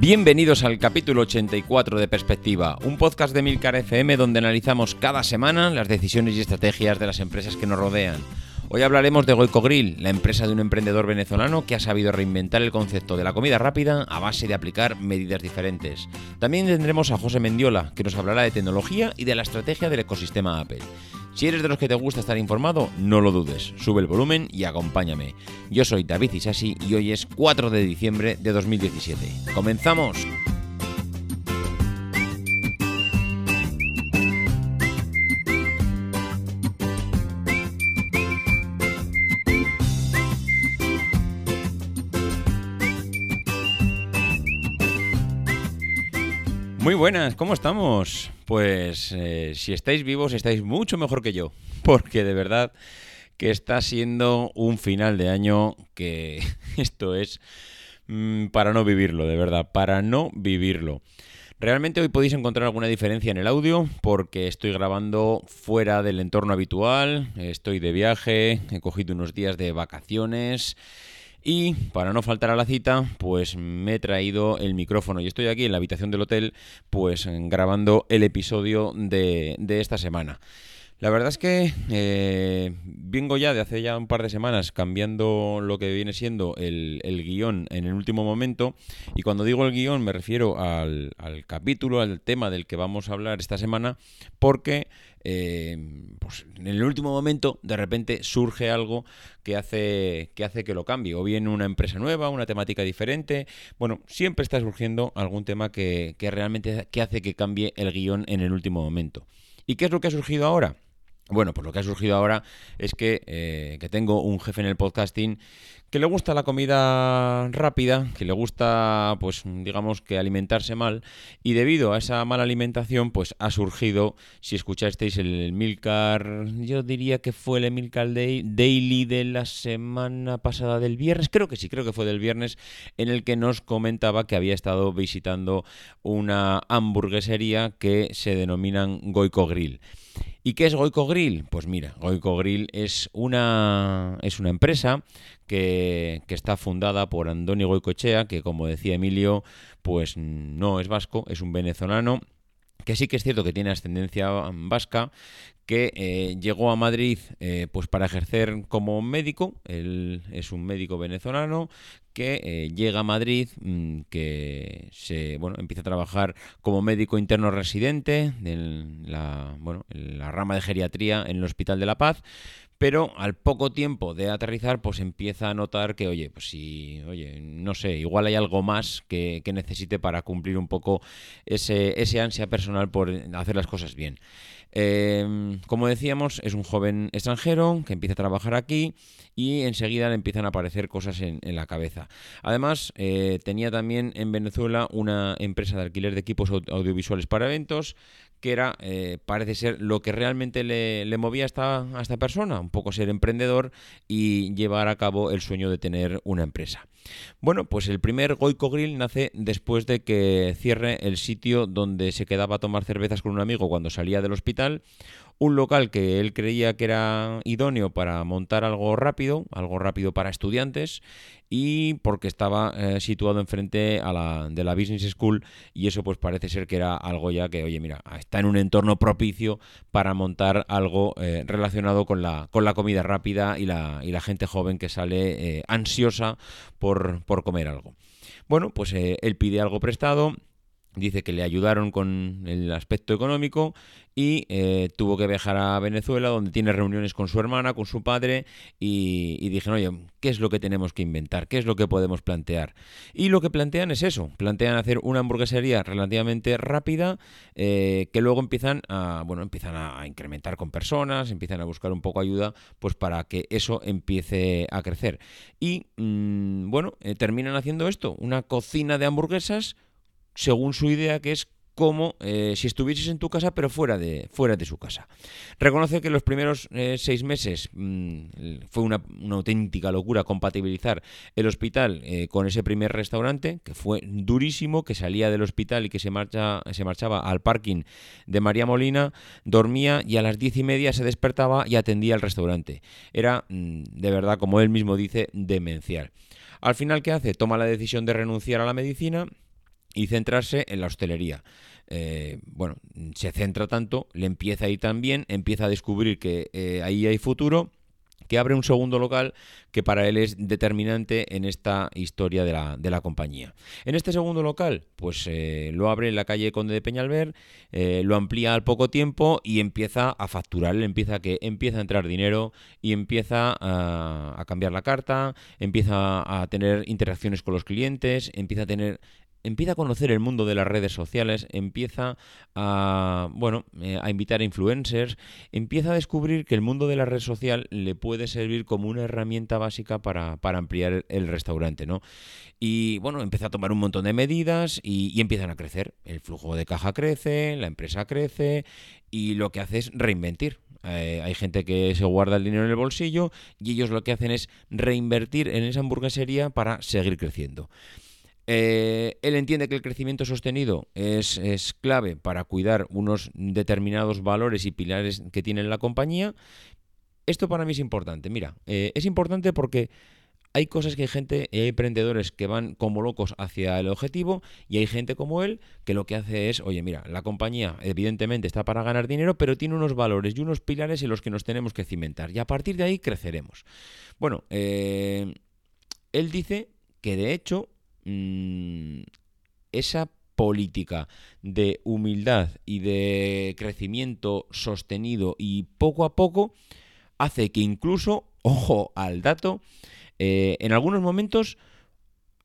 Bienvenidos al capítulo 84 de Perspectiva, un podcast de Milcar FM donde analizamos cada semana las decisiones y estrategias de las empresas que nos rodean. Hoy hablaremos de Goico Grill, la empresa de un emprendedor venezolano que ha sabido reinventar el concepto de la comida rápida a base de aplicar medidas diferentes. También tendremos a José Mendiola, que nos hablará de tecnología y de la estrategia del ecosistema Apple. Si eres de los que te gusta estar informado, no lo dudes, sube el volumen y acompáñame. Yo soy David Isasi y hoy es 4 de diciembre de 2017. ¡Comenzamos! Muy buenas, ¿cómo estamos? Pues eh, si estáis vivos estáis mucho mejor que yo, porque de verdad que está siendo un final de año que esto es mm, para no vivirlo, de verdad, para no vivirlo. Realmente hoy podéis encontrar alguna diferencia en el audio porque estoy grabando fuera del entorno habitual, estoy de viaje, he cogido unos días de vacaciones y para no faltar a la cita, pues me he traído el micrófono y estoy aquí en la habitación del hotel, pues grabando el episodio de, esta semana. La verdad es que eh, vengo ya de hace ya un par de semanas cambiando lo que viene siendo el, guion en el último momento y cuando digo el guion me refiero al, al capítulo, al tema del que vamos a hablar esta semana porque eh, pues en el último momento de repente surge algo que hace, que hace que lo cambie, o bien una empresa nueva, una temática diferente, bueno, siempre está surgiendo algún tema que, realmente que hace que cambie el guion en el último momento. ¿Y qué es lo que ha surgido ahora? Bueno, pues lo que ha surgido ahora es que, eh, que tengo un jefe en el podcasting que le gusta la comida rápida, que le gusta, pues, digamos que alimentarse mal, y debido a esa mala alimentación, pues ha surgido, si escuchasteis el Milcar, yo diría que fue el Milcar Daily de la semana pasada del viernes, creo que sí, creo que fue del viernes, en el que nos comentaba que había estado visitando una hamburguesería que se denominan Goico Grill. ¿Y qué es Goico Grill? Pues mira, Goico Grill es una, es una empresa que, está fundada por Andoni Goicochea, que como decía Emilio, pues no es vasco, es un venezolano que sí que es cierto que tiene ascendencia vasca, que eh, llegó a Madrid eh, pues para ejercer como médico, él es un médico venezolano que eh, llega a Madrid, mm, que se bueno empieza a trabajar como médico interno residente en la, bueno, en la rama de geriatría en el Hospital de la Paz, pero al poco tiempo de aterrizar, pues empieza a notar que, oye, pues si, oye, no sé, igual hay algo más que, necesite para cumplir un poco ese, ese ansia personal por hacer las cosas bien. Em, como decíamos, es un joven extranjero que empieza a trabajar aquí y enseguida le empiezan a aparecer cosas en, la cabeza. Además, eh, tenía también en Venezuela una empresa de alquiler de equipos audiovisuales para eventos que era, eh, parece ser, lo que realmente le, movía esta, a esta persona, un poco ser emprendedor y llevar a cabo el sueño de tener una empresa. Bueno, pues el primer Goico Grill nace después de que cierre el sitio donde se quedaba a tomar cervezas con un amigo cuando salía del hospital, un local que él creía que era idóneo para montar algo rápido, algo rápido para estudiantes, y porque estaba eh, situado enfrente a la, de la Business School y eso pues parece ser que era algo ya que, oye, mira, está en un entorno propicio para montar algo eh, relacionado con la, con la comida rápida y la, y la gente joven que sale eh, ansiosa por, por comer algo. Bueno, pues él pide algo prestado, Dice que le ayudaron con el aspecto económico y eh, tuvo que viajar a Venezuela, donde tiene reuniones con su hermana, con su padre, y, dijeron, oye, ¿qué es lo que tenemos que inventar? ¿Qué es lo que podemos plantear? Y lo que plantean es eso, plantean hacer una hamburguesería relativamente rápida, eh, que luego empiezan a, bueno, empiezan a incrementar con personas, empiezan a buscar un poco ayuda, pues para que eso empiece a crecer. Y, mm, bueno, eh, terminan haciendo esto, una cocina de hamburguesas, según su idea, que es como eh, si estuvieses en tu casa pero fuera de, fuera de su casa. Reconoce que los primeros eh, seis meses mm, fue una, auténtica locura compatibilizar el hospital eh, con ese primer restaurante, que fue durísimo, que salía del hospital y que se, marcha, se marchaba al parking de María Molina, dormía y a las diez y media se despertaba y atendía al restaurante. Era, mm, de verdad, como él mismo dice, demencial. Al final, ¿qué hace? Toma la decisión de renunciar a la medicina y centrarse en la hostelería. Eh, bueno, se centra tanto, le empieza a ir tan bien, empieza a descubrir que eh, ahí hay futuro que abre un segundo local que para él es determinante en esta historia de la, de la compañía. En este segundo local, pues eh, lo abre en la calle Conde de Peñalver, lo amplía al poco tiempo y empieza a facturar, empieza a que empieza a entrar dinero y empieza a, a cambiar la carta, empieza a tener interacciones con los clientes, empieza a tener empieza a conocer el mundo de las redes sociales, empieza a, bueno, eh, a invitar a influencers, empieza a descubrir que el mundo de la red social le puede servir como una herramienta básica para, ampliar el restaurante, ¿no? Y bueno, empieza a tomar un montón de medidas y, empiezan a crecer. El flujo de caja crece, la empresa crece y lo que hace es reinventir. Eh, hay gente que se guarda el dinero en el bolsillo y ellos lo que hacen es reinvertir en esa hamburguesería para seguir creciendo. Eh, él entiende que el crecimiento sostenido es, clave para cuidar unos determinados valores y pilares que tiene la compañía. Esto para mí es importante. Mira, eh, es importante porque hay cosas que hay gente, hay emprendedores que van como locos hacia el objetivo y hay gente como él que lo que hace es, oye, mira, la compañía evidentemente está para ganar dinero, pero tiene unos valores y unos pilares en los que nos tenemos que cimentar y a partir de ahí creceremos. Bueno, eh, él dice que de hecho Mm, esa política de humildad y de crecimiento sostenido y poco a poco hace que incluso, ojo al dato, eh, en algunos momentos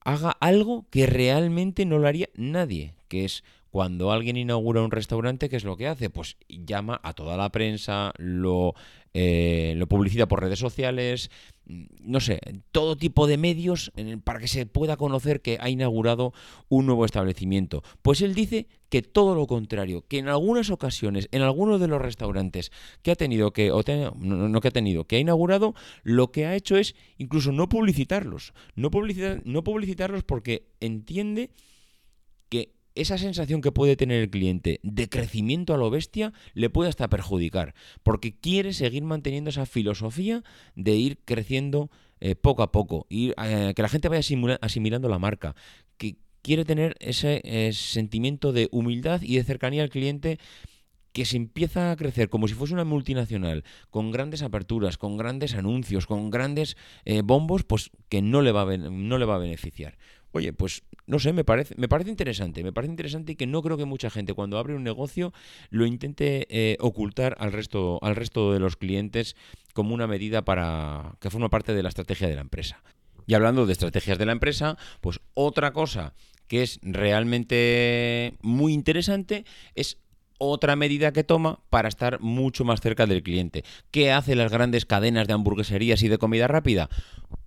haga algo que realmente no lo haría nadie, que es cuando alguien inaugura un restaurante, ¿qué es lo que hace? Pues llama a toda la prensa, lo, eh, lo publicita por redes sociales, no sé, todo tipo de medios para que se pueda conocer que ha inaugurado un nuevo establecimiento. Pues él dice que todo lo contrario, que en algunas ocasiones, en algunos de los restaurantes que ha tenido que, o no, que ha tenido, que ha inaugurado, lo que ha hecho es incluso no publicitarlos. No, no publicitarlos porque entiende que esa sensación que puede tener el cliente de crecimiento a lo bestia le puede hasta perjudicar, porque quiere seguir manteniendo esa filosofía de ir creciendo eh, poco a poco, ir, eh, que la gente vaya asimilando la marca, que quiere tener ese eh, sentimiento de humildad y de cercanía al cliente que se empieza a crecer como si fuese una multinacional, con grandes aperturas, con grandes anuncios, con grandes bombos, pues que no le, va no le va a beneficiar. Oye, pues no sé, me parece, me parece interesante, me parece interesante y que no creo que mucha gente cuando abre un negocio lo intente eh, ocultar al resto, al resto de los clientes como una medida para que forma parte de la estrategia de la empresa. Y hablando de estrategias de la empresa, pues otra cosa que es realmente muy interesante es otra medida que toma para estar mucho más cerca del cliente. ¿Qué hacen las grandes cadenas de hamburgueserías y de comida rápida?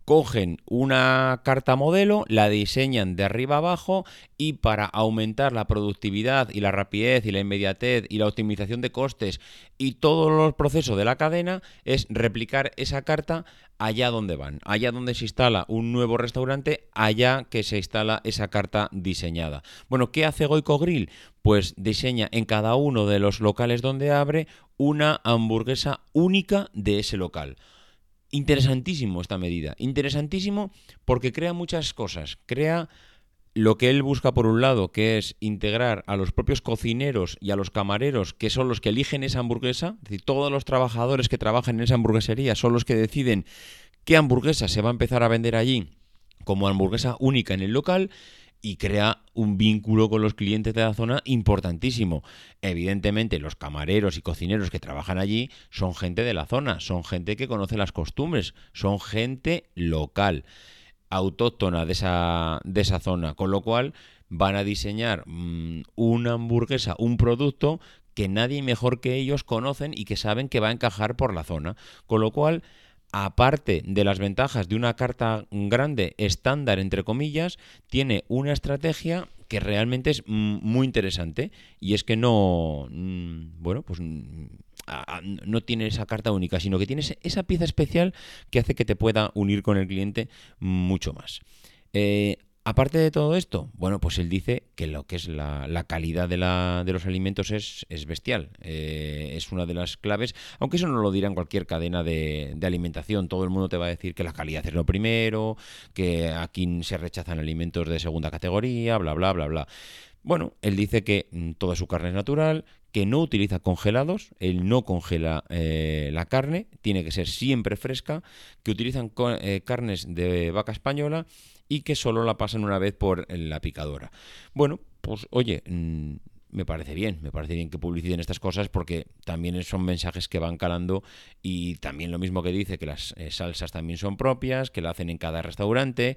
Cogen una carta modelo, la diseñan de arriba abajo y para aumentar la productividad y la rapidez y la inmediatez y la optimización de costes y todos los procesos de la cadena es replicar esa carta allá donde van, allá donde se instala un nuevo restaurante, allá que se instala esa carta diseñada. Bueno, ¿qué hace Goico Grill? Pues diseña en cada uno de los locales donde abre una hamburguesa única de ese local. Interesantísimo esta medida, interesantísimo porque crea muchas cosas, crea lo que él busca por un lado, que es integrar a los propios cocineros y a los camareros, que son los que eligen esa hamburguesa, es decir, todos los trabajadores que trabajan en esa hamburguesería son los que deciden qué hamburguesa se va a empezar a vender allí como hamburguesa única en el local y crea un vínculo con los clientes de la zona importantísimo. Evidentemente, los camareros y cocineros que trabajan allí son gente de la zona, son gente que conoce las costumbres, son gente local, autóctona de esa, de esa zona, con lo cual van a diseñar mm, una hamburguesa, un producto que nadie mejor que ellos conocen y que saben que va a encajar por la zona. Con lo cual, aparte de las ventajas de una carta grande estándar, entre comillas, tiene una estrategia que realmente es muy interesante y es que no, mm, bueno, pues mm, no tiene esa carta única, sino que tiene esa pieza especial que hace que te pueda unir con el cliente mucho más. Eh, Aparte de todo esto, bueno, pues él dice que lo que es la, calidad de, los alimentos es, es bestial. Eh, es una de las claves, aunque eso no lo dirá en cualquier cadena de, de, alimentación. Todo el mundo te va a decir que la calidad es lo primero, que aquí se rechazan alimentos de segunda categoría, bla, bla, bla, bla. Bueno, él dice que mm, toda su carne es natural, que no utiliza congelados, él no congela eh, la carne, tiene que ser siempre fresca, que utilizan eh, carnes de vaca española y que solo la pasan una vez por la picadora. Bueno, pues oye, mm, me parece bien, me parece bien que publiciten estas cosas porque también son mensajes que van calando y también lo mismo que dice que las eh, salsas también son propias, que la hacen en cada restaurante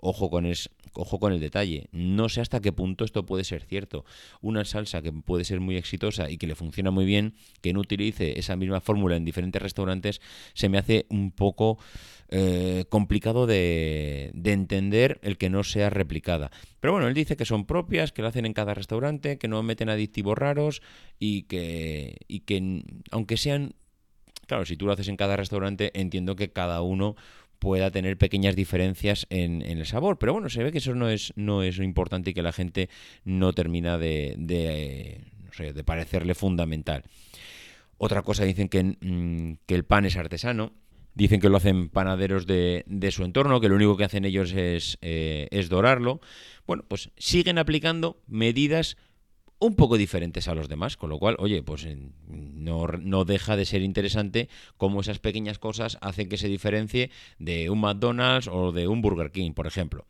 Ojo con, el, ojo con el detalle, no sé hasta qué punto esto puede ser cierto. Una salsa que puede ser muy exitosa y que le funciona muy bien, que no utilice esa misma fórmula en diferentes restaurantes, se me hace un poco eh, complicado de, de, entender el que no sea replicada. Pero bueno, él dice que son propias, que lo hacen en cada restaurante, que no meten aditivos raros y que, y que aunque sean... Claro, si tú lo haces en cada restaurante, entiendo que cada uno pueda tener pequeñas diferencias en, el sabor. Pero bueno, se ve que eso no es, no es importante y que la gente no termina de, de, no sé, de parecerle fundamental. Otra cosa dicen que, mm, que, el pan es artesano. Dicen que lo hacen panaderos de, de su entorno, que lo único que hacen ellos es, eh, es dorarlo. Bueno, pues siguen aplicando medidas un poco diferentes a los demás, con lo cual, oye, pues no, no, deja de ser interesante cómo esas pequeñas cosas hacen que se diferencie de un McDonald's o de un Burger King, por ejemplo.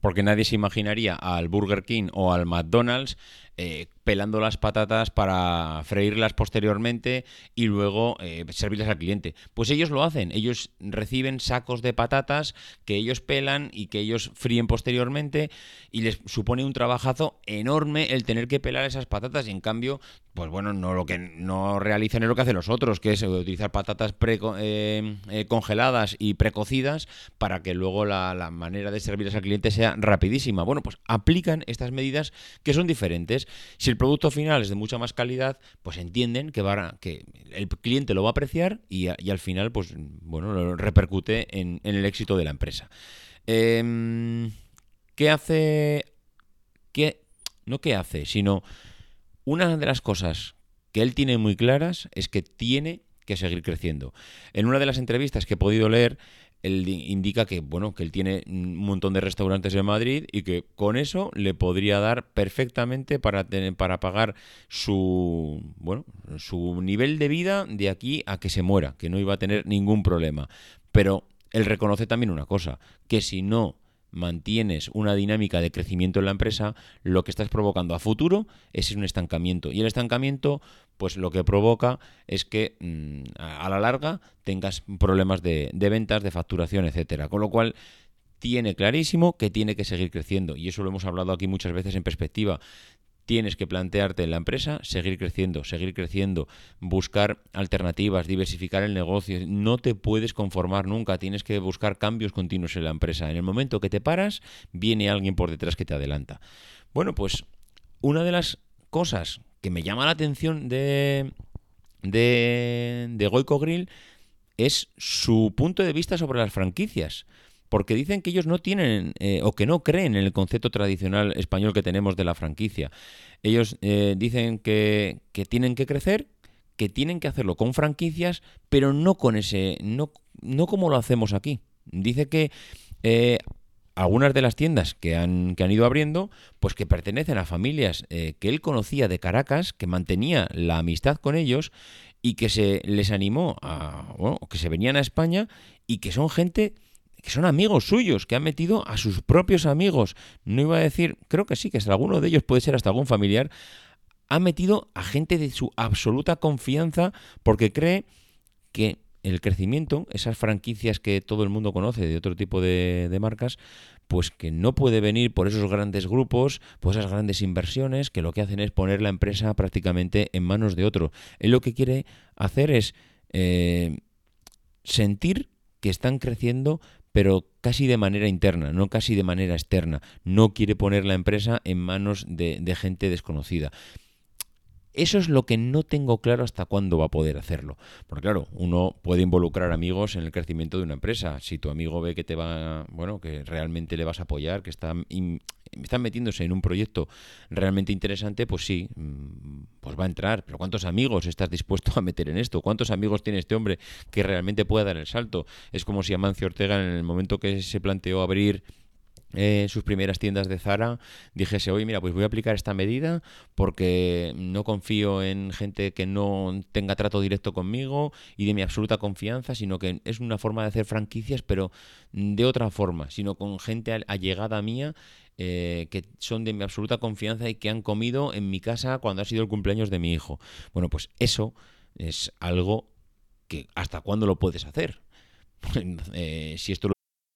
Porque nadie se imaginaría al Burger King o al McDonald's eh, pelando las patatas para freírlas posteriormente y luego eh, servirlas al cliente. Pues ellos lo hacen, ellos reciben sacos de patatas que ellos pelan y que ellos fríen posteriormente y les supone un trabajazo enorme el tener que pelar esas patatas y en cambio, pues bueno, no lo que no realizan es lo que hacen los otros, que es utilizar patatas eh, congeladas y precocidas para que luego la, la manera de servirlas al cliente sea rapidísima. Bueno, pues aplican estas medidas que son diferentes. Si el producto final es de mucha más calidad, pues entienden que, que el cliente lo va a apreciar y, al final, pues bueno, repercute en, el éxito de la empresa. Em, ¿Qué hace? ¿Qué? No qué hace, sino una de las cosas que él tiene muy claras es que tiene que seguir creciendo. En una de las entrevistas que he podido leer, él indica que, bueno, que él tiene un montón de restaurantes en Madrid y que con eso le podría dar perfectamente para, tener, para pagar su, bueno, su nivel de vida de aquí a que se muera, que no iba a tener ningún problema. Pero él reconoce también una cosa, que si no mantienes una dinámica de crecimiento en la empresa, lo que estás provocando a futuro es un estancamiento. Y el estancamiento, pues lo que provoca es que mm, a la larga tengas problemas de, de ventas, de facturación, etcétera. Con lo cual, tiene clarísimo que tiene que seguir creciendo. Y eso lo hemos hablado aquí muchas veces en perspectiva tienes que plantearte en la empresa seguir creciendo, seguir creciendo, buscar alternativas, diversificar el negocio. No te puedes conformar nunca, tienes que buscar cambios continuos en la empresa. En el momento que te paras, viene alguien por detrás que te adelanta. Bueno, pues una de las cosas que me llama la atención de, de, de Goico Grill es su punto de vista sobre las franquicias porque dicen que ellos no tienen eh, o que no creen en el concepto tradicional español que tenemos de la franquicia. Ellos eh, dicen que, tienen que crecer, que tienen que hacerlo con franquicias, pero no con ese, no, no como lo hacemos aquí. Dice que eh, algunas de las tiendas que han, que han, ido abriendo, pues que pertenecen a familias que él conocía de Caracas, que mantenía la amistad con ellos y que se les animó a, bueno, que se venían a España y que son gente que son amigos suyos, que han metido a sus propios amigos. No iba a decir, creo que sí, que es alguno de ellos puede ser hasta algún familiar. Ha metido a gente de su absoluta confianza porque cree que el crecimiento, esas franquicias que todo el mundo conoce de otro tipo de, marcas, pues que no puede venir por esos grandes grupos, por esas grandes inversiones, que lo que hacen es poner la empresa prácticamente en manos de otro. Él lo que quiere hacer es eh, sentir que están creciendo, pero casi de manera interna, no casi de manera externa. No quiere poner la empresa en manos de, gente desconocida. Eso es lo que no tengo claro hasta cuándo va a poder hacerlo. Porque claro, uno puede involucrar amigos en el crecimiento de una empresa. Si tu amigo ve que te va, bueno, que realmente le vas a apoyar, que está están metiéndose en un proyecto realmente interesante, pues sí, mm, pues va a entrar. Pero ¿cuántos amigos estás dispuesto a meter en esto? ¿Cuántos amigos tiene este hombre que realmente pueda dar el salto? Es como si Amancio Ortega en el momento que se planteó abrir eh, sus primeras tiendas de Zara, dijese, oye, mira, pues voy a aplicar esta medida porque no confío en gente que no tenga trato directo conmigo y de mi absoluta confianza, sino que es una forma de hacer franquicias, pero de otra forma, sino con gente allegada mía eh, que son de mi absoluta confianza y que han comido en mi casa cuando ha sido el cumpleaños de mi hijo. Bueno, pues eso es algo que hasta cuándo lo puedes hacer. eh, si esto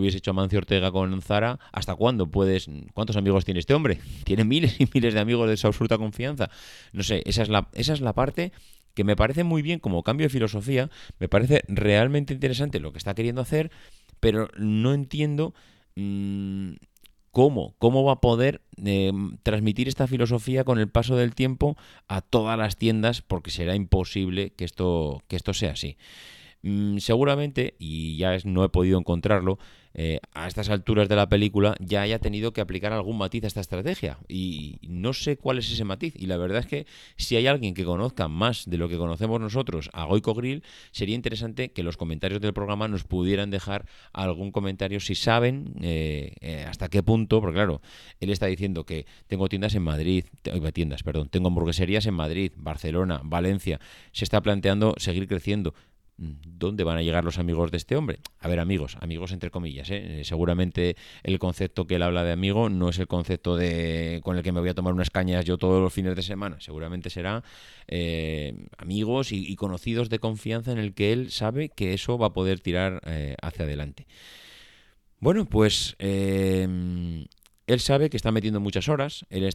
Hubiese hecho Mancio Ortega con Zara, ¿hasta cuándo puedes? ¿Cuántos amigos tiene este hombre? Tiene miles y miles de amigos de su absoluta confianza. No sé, esa es la, esa es la parte que me parece muy bien como cambio de filosofía, me parece realmente interesante lo que está queriendo hacer, pero no entiendo mmm, cómo, cómo va a poder eh, transmitir esta filosofía con el paso del tiempo a todas las tiendas, porque será imposible que esto, que esto sea así. Mm, seguramente, y ya es, no he podido encontrarlo, eh, a estas alturas de la película ya haya tenido que aplicar algún matiz a esta estrategia. Y no sé cuál es ese matiz. Y la verdad es que si hay alguien que conozca más de lo que conocemos nosotros a Goico Grill, sería interesante que los comentarios del programa nos pudieran dejar algún comentario si saben eh, eh, hasta qué punto, porque claro, él está diciendo que tengo tiendas en Madrid, tiendas, perdón, tengo hamburgueserías en Madrid, Barcelona, Valencia, se está planteando seguir creciendo. ¿Dónde van a llegar los amigos de este hombre? A ver, amigos, amigos entre comillas. ¿eh? eh seguramente el concepto que él habla de amigo no es el concepto de con el que me voy a tomar unas cañas yo todos los fines de semana. Seguramente será eh, amigos y, conocidos de confianza en el que él sabe que eso va a poder tirar hacia adelante. Bueno, pues él sabe que está metiendo muchas horas, él,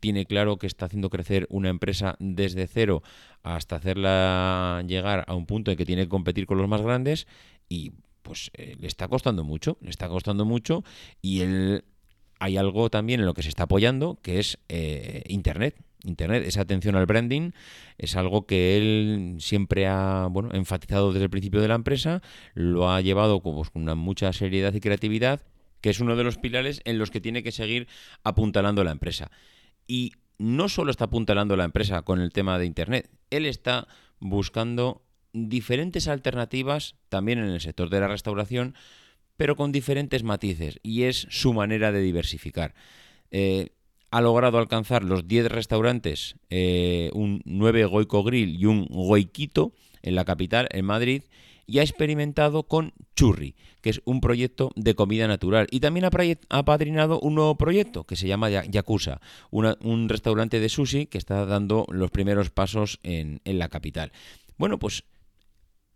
tiene claro que está haciendo crecer una empresa desde cero hasta hacerla llegar a un punto en que tiene que competir con los más grandes y pues eh, le está costando mucho, le está costando mucho y él hay algo también en lo que se está apoyando, que es eh, Internet. Internet, esa atención al branding es algo que él siempre ha bueno, enfatizado desde el principio de la empresa, lo ha llevado pues, con una mucha seriedad y creatividad, que es uno de los pilares en los que tiene que seguir apuntalando la empresa. Y no solo está apuntalando la empresa con el tema de Internet, él está buscando diferentes alternativas también en el sector de la restauración, pero con diferentes matices, y es su manera de diversificar. Eh, ha logrado alcanzar los 10 restaurantes, eh, un 9 Goico Grill y un Goiquito en la capital, en Madrid, y ha experimentado con Churri, que es un proyecto de comida natural. Y también ha apadrinado un nuevo proyecto que se llama Yakuza, un restaurante de sushi que está dando los primeros pasos en, en la capital. Bueno, pues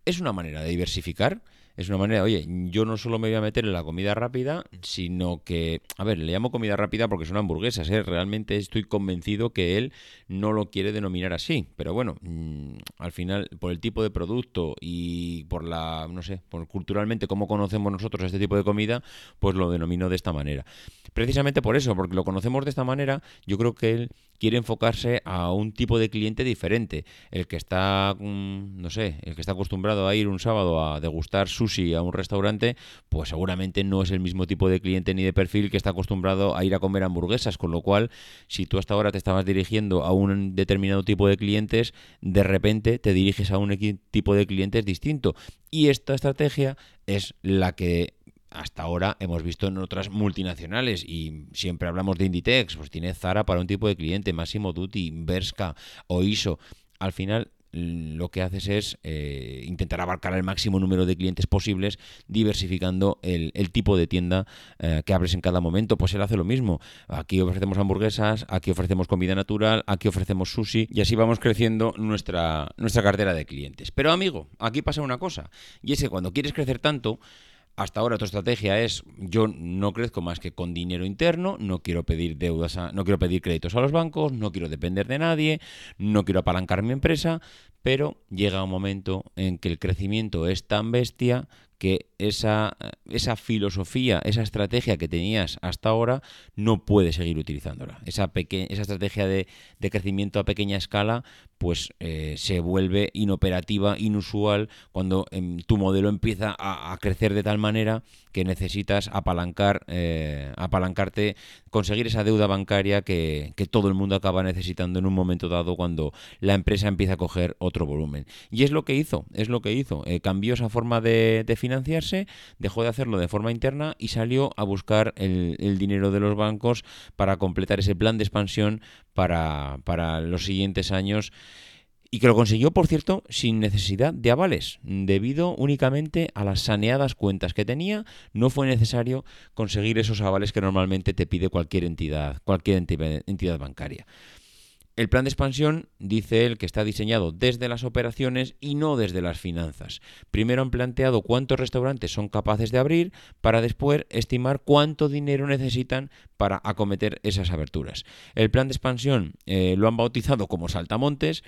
es una manera de diversificar es una manera, oye, yo no solo me voy a meter en la comida rápida, sino que, a ver, le llamo comida rápida porque son hamburguesas, ¿eh? realmente estoy convencido que él no lo quiere denominar así, pero bueno, mm, al final, por el tipo de producto y por la, no sé, por culturalmente cómo conocemos nosotros este tipo de comida, pues lo denomino de esta manera. Precisamente por eso, porque lo conocemos de esta manera, yo creo que él quiere enfocarse a un tipo de cliente diferente. El que está, mm, no sé, el que está acostumbrado a ir un sábado a degustar sushi a un restaurante, pues seguramente no es el mismo tipo de cliente ni de perfil que está acostumbrado a ir a comer hamburguesas. Con lo cual, si tú hasta ahora te estabas dirigiendo a un determinado tipo de clientes, de repente te diriges a un tipo de clientes distinto. Y esta estrategia es la que hasta ahora hemos visto en otras multinacionales y siempre hablamos de Inditex, pues tiene Zara para un tipo de cliente, Massimo Dutti, Berska o ISO. Al final lo que haces es eh, intentar abarcar el máximo número de clientes posibles, diversificando el, tipo de tienda eh, que abres en cada momento. Pues él hace lo mismo. Aquí ofrecemos hamburguesas, aquí ofrecemos comida natural, aquí ofrecemos sushi y así vamos creciendo nuestra, nuestra cartera de clientes. Pero amigo, aquí pasa una cosa, y es que cuando quieres crecer tanto, hasta ahora tu estrategia es yo no crezco más que con dinero interno, no quiero pedir deudas, no quiero pedir créditos a los bancos, no quiero depender de nadie, no quiero apalancar mi empresa, pero llega un momento en que el crecimiento es tan bestia que esa, esa filosofía, esa estrategia que tenías hasta ahora, no puedes seguir utilizándola. Esa, esa estrategia de, crecimiento a pequeña escala, pues eh, se vuelve inoperativa, inusual, cuando em, tu modelo empieza a, crecer de tal manera que necesitas apalancar, eh, apalancarte, conseguir esa deuda bancaria que, todo el mundo acaba necesitando en un momento dado cuando la empresa empieza a coger otro volumen. Y es lo que hizo, es lo que hizo. Eh, cambió esa forma de, de financiarse, dejó de hacerlo de forma interna y salió a buscar el, dinero de los bancos para completar ese plan de expansión para, para los siguientes años y que lo consiguió, por cierto, sin necesidad de avales, debido únicamente a las saneadas cuentas que tenía, no fue necesario conseguir esos avales que normalmente te pide cualquier entidad, cualquier entidad bancaria. El plan de expansión dice él que está diseñado desde las operaciones y no desde las finanzas. Primero han planteado cuántos restaurantes son capaces de abrir para después estimar cuánto dinero necesitan para acometer esas aberturas. El plan de expansión eh, lo han bautizado como Saltamontes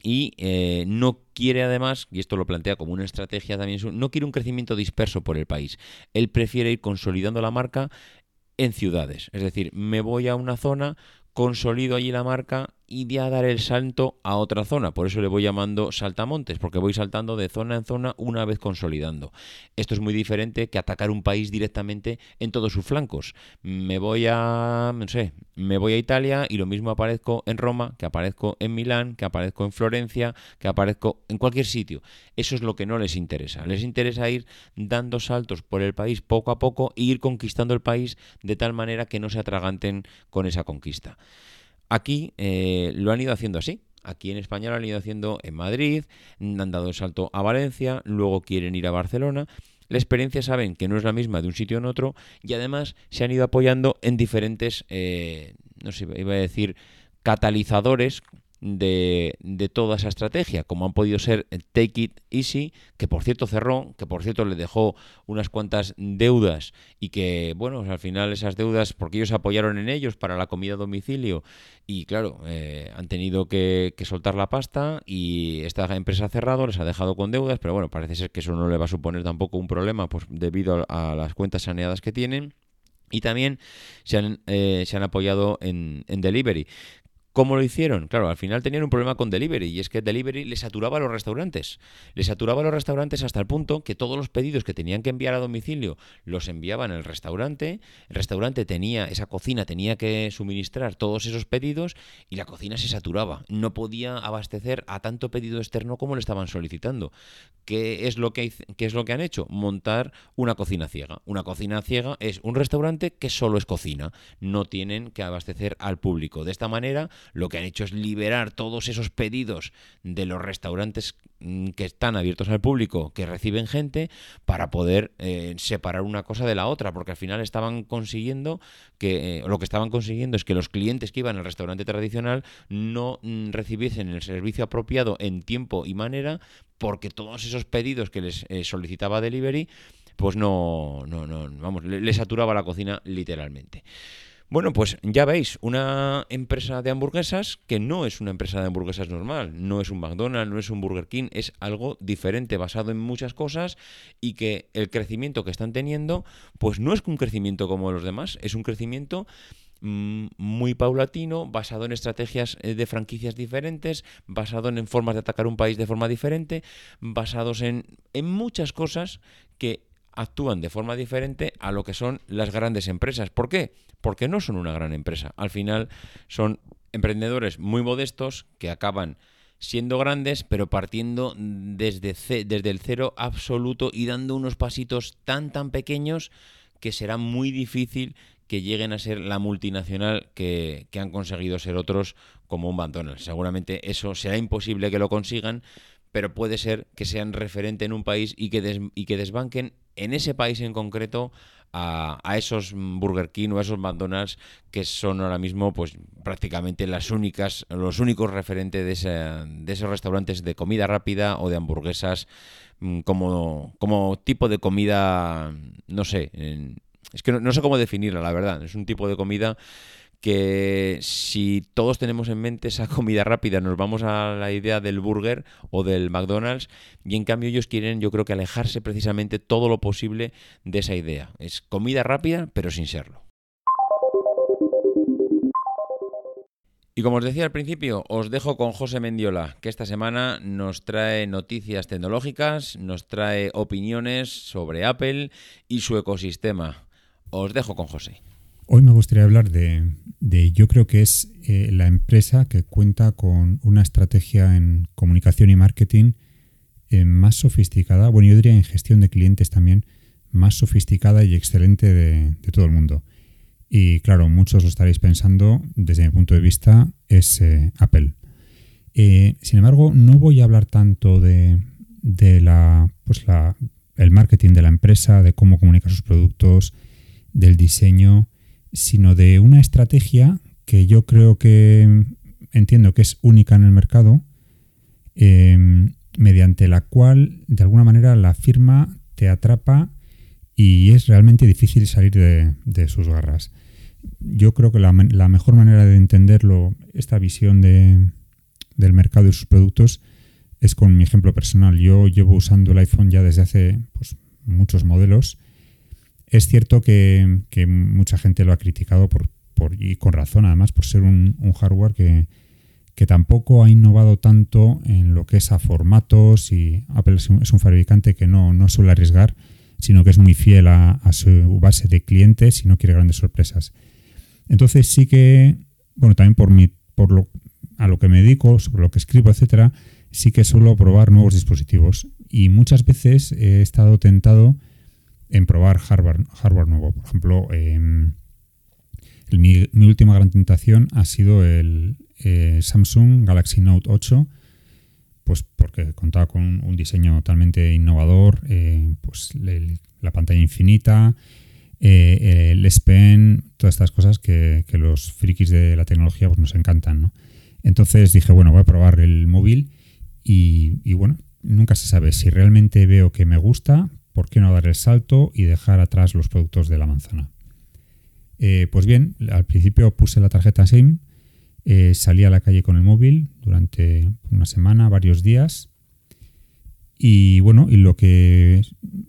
y eh, no quiere además, y esto lo plantea como una estrategia también, no quiere un crecimiento disperso por el país. Él prefiere ir consolidando la marca en ciudades. Es decir, me voy a una zona, consolido allí la marca y ya dar el salto a otra zona. Por eso le voy llamando saltamontes, porque voy saltando de zona en zona una vez consolidando. Esto es muy diferente que atacar un país directamente en todos sus flancos. Me voy a, no sé, me voy a Italia y lo mismo aparezco en Roma, que aparezco en Milán, que aparezco en Florencia, que aparezco en cualquier sitio. Eso es lo que no les interesa. Les interesa ir dando saltos por el país poco a poco e ir conquistando el país de tal manera que no se atraganten con esa conquista. Aquí eh, lo han ido haciendo así. Aquí en España lo han ido haciendo en Madrid, han dado el salto a Valencia, luego quieren ir a Barcelona. La experiencia saben que no es la misma de un sitio en otro y además se han ido apoyando en diferentes, eh, no sé, iba a decir, catalizadores de, de, toda esa estrategia, como han podido ser Take It Easy, que por cierto cerró, que por cierto le dejó unas cuantas deudas y que, bueno, al final esas deudas, porque ellos apoyaron en ellos para la comida a domicilio y claro, eh, han tenido que, soltar la pasta y esta empresa ha cerrado, les ha dejado con deudas, pero bueno, parece ser que eso no le va a suponer tampoco un problema pues debido a las cuentas saneadas que tienen. Y también se han, eh, se han apoyado en delivery. ¿Cómo lo hicieron? Claro, al final tenían un problema con delivery y es que delivery les saturaba a los restaurantes. Les saturaba a los restaurantes hasta el punto que todos los pedidos que tenían que enviar a domicilio los enviaban al restaurante. El restaurante tenía, esa cocina tenía que suministrar todos esos pedidos y la cocina se saturaba. No podía abastecer a tanto pedido externo como le estaban solicitando. ¿Qué es lo que, qué es lo que han hecho? Montar una cocina ciega. Una cocina ciega es un restaurante que solo es cocina. No tienen que abastecer al público. De esta manera, lo que han hecho es liberar todos esos pedidos de los restaurantes mm, que están abiertos al público, que reciben gente, para poder eh, separar una cosa de la otra, porque al final estaban consiguiendo que, eh, lo que estaban consiguiendo es que los clientes que iban al restaurante tradicional no mm, recibiesen el servicio apropiado en tiempo y manera, porque todos esos pedidos que les eh, solicitaba Delivery, pues no, no, no, vamos, les saturaba la cocina literalmente. Bueno, pues ya veis, una empresa de hamburguesas que no es una empresa de hamburguesas normal, no es un McDonald's, no es un Burger King, es algo diferente, basado en muchas cosas y que el crecimiento que están teniendo, pues no es un crecimiento como los demás, es un crecimiento mm, muy paulatino, basado en estrategias eh, de franquicias diferentes, basado en formas de atacar un país de forma diferente, basados en, en muchas cosas que actúan de forma diferente a lo que son las grandes empresas. ¿Por qué? Porque no son una gran empresa. Al final son emprendedores muy modestos que acaban siendo grandes, pero partiendo desde, desde el cero absoluto y dando unos pasitos tan tan pequeños que será muy difícil que lleguen a ser la multinacional que, que han conseguido ser otros como un McDonald's. Seguramente eso será imposible que lo consigan, pero puede ser que sean referente en un país y que, y que desbanquen en ese país en concreto a, esos Burger King o a esos McDonald's que son ahora mismo pues prácticamente las únicas los únicos referentes de, de esos restaurantes de comida rápida o de hamburguesas mm, como, como tipo de comida no sé es que no sé cómo definirla la verdad. Es un tipo de comida que si todos tenemos en mente esa comida rápida, nos vamos a la idea del burger o del McDonald's y en cambio ellos quieren yo creo que alejarse precisamente todo lo posible de esa idea. Es comida rápida pero sin serlo. Y como os decía al principio, os dejo con José Mendiola, que esta semana nos trae noticias tecnológicas, nos trae opiniones sobre Apple y su ecosistema. Os dejo con José. Hoy me gustaría hablar de, yo creo que es eh, la empresa que cuenta con una estrategia en comunicación y marketing eh, más sofisticada, bueno, yo diría en gestión de clientes también, más sofisticada y excelente de, todo el mundo. Y claro, muchos lo estaréis pensando, desde mi punto de vista, es eh, Apple. sin embargo, no voy a hablar tanto de, la, pues la, el marketing de la empresa, de cómo comunica sus productos, del diseño, sino de una estrategia que yo creo que entiendo que es única en el mercado, em, mediante la cual de alguna manera la firma te atrapa y es realmente difícil salir de, sus garras. Yo creo que la, mejor manera de entenderlo, esta visión del mercado y sus productos, es con mi ejemplo personal. Yo llevo usando el iPhone ya desde hace pues, muchos modelos es cierto que, mucha gente lo ha criticado por, y con razón además por ser un, hardware que, tampoco ha innovado tanto en lo que es a formatos y Apple es un, fabricante que no, suele arriesgar, sino que es muy fiel a, su base de clientes y no quiere grandes sorpresas. Entonces sí que, bueno, también por, mi, por lo, a lo que me dedico, sobre lo que escribo, etcétera, sí que suelo probar nuevos dispositivos y muchas veces he estado tentado en probar hardware, nuevo. Por ejemplo, em, mi, última gran tentación ha sido el eh, Samsung Galaxy Note 8, pues porque contaba con un diseño totalmente innovador, eh, pues la pantalla infinita, eh, el S Pen, todas estas cosas que, los frikis de la tecnología pues, nos encantan. Entonces dije, bueno, voy a probar el móvil y bueno, nunca se sabe si realmente veo que me gusta, ¿por qué no dar el salto y dejar atrás los productos de la manzana? Eh, pues bien, al principio puse la tarjeta SIM, eh, salí a la calle con el móvil durante una semana, varios días, y bueno, y lo que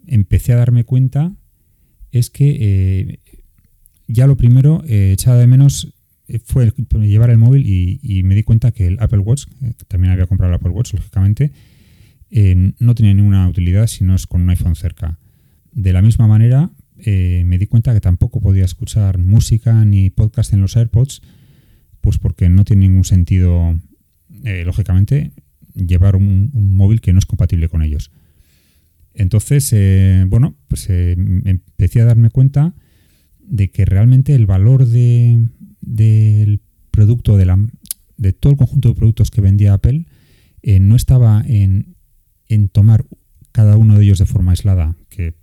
empecé a darme cuenta es que ya lo primero, eh, echaba de menos eh, fue llevar el móvil y, me di cuenta que el Apple Watch, eh, que también había comprado el Apple Watch, lógicamente, no tenía ninguna utilidad si no es con un iPhone cerca. De la misma manera, me di cuenta que tampoco podía escuchar música ni podcast en los AirPods, pues porque no tiene ningún sentido, lógicamente, llevar un, móvil que no es compatible con ellos. Entonces, bueno, pues empecé a darme cuenta de que realmente el valor del producto, de, la, de todo el conjunto de productos que vendía Apple, eh, no estaba en, tomar cada uno de ellos de forma aislada, que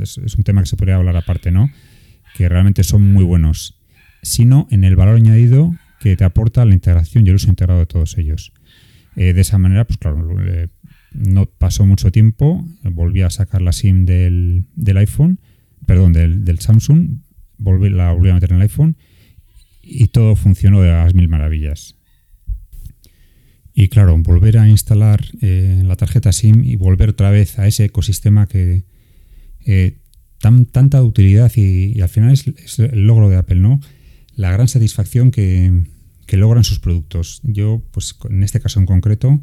es, un tema que se podría hablar aparte, ¿no? Que realmente son muy buenos, sino en el valor añadido que te aporta la integración y el uso integrado de todos ellos. Eh, de esa manera, pues claro, no pasó mucho tiempo, volví a sacar la SIM del, iPhone, perdón, del, del Samsung, la volví a meter en el iPhone y todo funcionó de las mil maravillas. Y claro, volver a instalar eh, la tarjeta SIM y volver otra vez a ese ecosistema que eh, tan, tanta utilidad y, al final es, el logro de Apple, ¿no? La gran satisfacción que, que, logran sus productos. Yo, pues en este caso en concreto,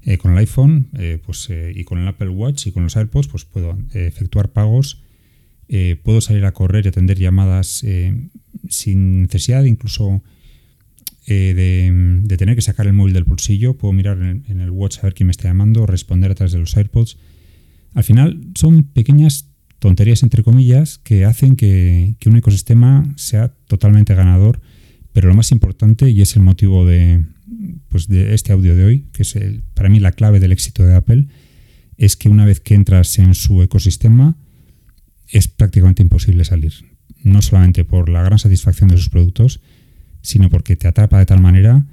eh, con el iPhone pues, y con el Apple Watch y con los AirPods, pues puedo efectuar pagos eh, puedo salir a correr y atender llamadas eh, sin necesidad incluso eh, de, tener que sacar el móvil del bolsillo. Puedo mirar en, el watch a ver quién me está llamando, responder a través de los AirPods. Al final son pequeñas tonterías, entre comillas, que hacen que, un ecosistema sea totalmente ganador. Pero lo más importante, y es el motivo de, pues de este audio de hoy, que es para mí la clave del éxito de Apple, es que una vez que entras en su ecosistema, es prácticamente imposible salir. No solamente por la gran satisfacción de sus productos, sino porque te atrapa de tal manera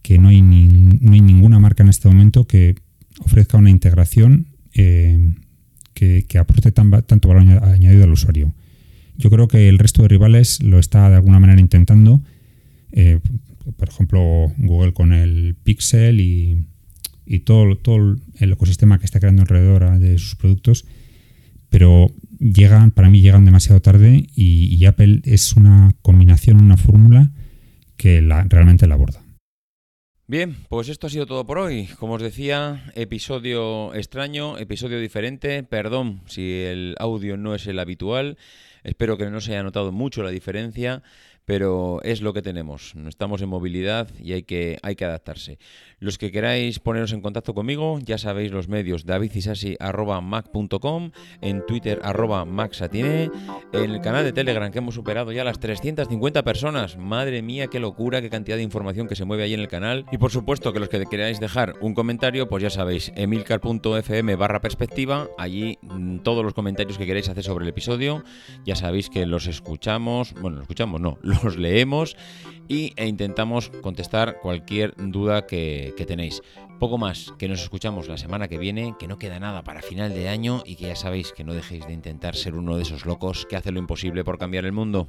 que no hay, ninguna marca en este momento que ofrezca una integración eh, que, aporte tanto valor añadido al usuario. Yo creo que el resto de rivales lo está de alguna manera intentando. Eh, por ejemplo, Google con el Pixel y, todo, el ecosistema que está creando alrededor de sus productos. Pero llegan, para mí llegan demasiado tarde y, Apple es una combinación, una fórmula que la, realmente la aborda. Bien, pues esto ha sido todo por hoy. Como os decía, episodio extraño, episodio diferente. Perdón si el audio no es el habitual. Espero que no se haya notado mucho la diferencia pero es lo que tenemos. Estamos en movilidad y hay que, hay que adaptarse. Los que queráis poneros en contacto conmigo, ya sabéis los medios davidisasi.mac.com, en Twitter arroba maxatine, en el canal de Telegram que hemos superado ya las 350 personas. Madre mía, qué locura, qué cantidad de información que se mueve ahí en el canal. Y por supuesto que los que queráis dejar un comentario, pues ya sabéis, emilcar.fm barra perspectiva, allí mm, todos los comentarios que queráis hacer sobre el episodio, ya sabéis que los escuchamos, bueno, los escuchamos, no, los leemos y, e intentamos contestar cualquier duda que, tenéis. Poco más, que nos escuchamos la semana que viene, que no queda nada para final de año y que ya sabéis que no dejéis de intentar ser uno de esos locos que hace lo imposible por cambiar el mundo.